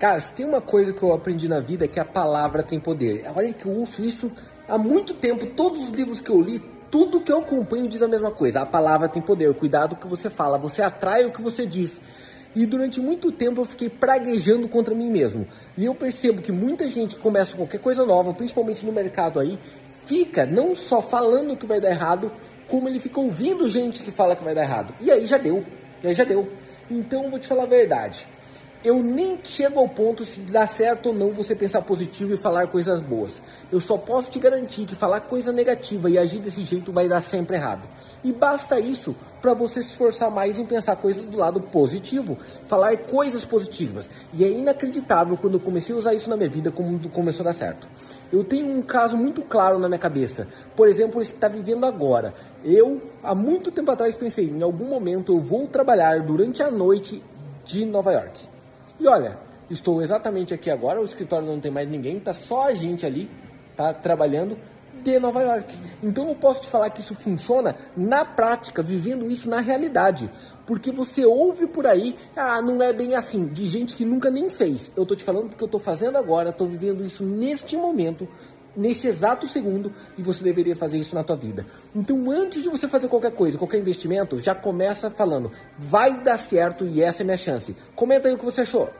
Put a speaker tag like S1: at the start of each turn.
S1: Cara, se tem uma coisa que eu aprendi na vida é que a palavra tem poder. Olha que eu ouço isso há muito tempo, todos os livros que eu li, tudo que eu acompanho diz a mesma coisa. A palavra tem poder, cuidado com o que você fala, você atrai o que você diz. E durante muito tempo eu fiquei praguejando contra mim mesmo. E eu percebo que muita gente começa qualquer coisa nova, principalmente no mercado aí, fica não só falando que vai dar errado, como ele fica ouvindo gente que fala que vai dar errado. E aí já deu. E aí já deu. Então eu vou te falar a verdade eu nem chego ao ponto se dá certo ou não você pensar positivo e falar coisas boas. Eu só posso te garantir que falar coisa negativa e agir desse jeito vai dar sempre errado. E basta isso para você se esforçar mais em pensar coisas do lado positivo, falar coisas positivas. E é inacreditável quando eu comecei a usar isso na minha vida como começou a dar certo. Eu tenho um caso muito claro na minha cabeça. Por exemplo, esse que está vivendo agora. Eu, há muito tempo atrás, pensei, em algum momento eu vou trabalhar durante a noite de Nova York. E olha, estou exatamente aqui agora, o escritório não tem mais ninguém, tá só a gente ali, tá trabalhando de Nova York. Então eu posso te falar que isso funciona na prática, vivendo isso na realidade. Porque você ouve por aí, ah, não é bem assim, de gente que nunca nem fez. Eu tô te falando porque eu tô fazendo agora, tô vivendo isso neste momento, nesse exato segundo e você deveria fazer isso na tua vida. Então, antes de você fazer qualquer coisa, qualquer investimento, já começa falando, vai dar certo e essa é minha chance. Comenta aí o que você achou.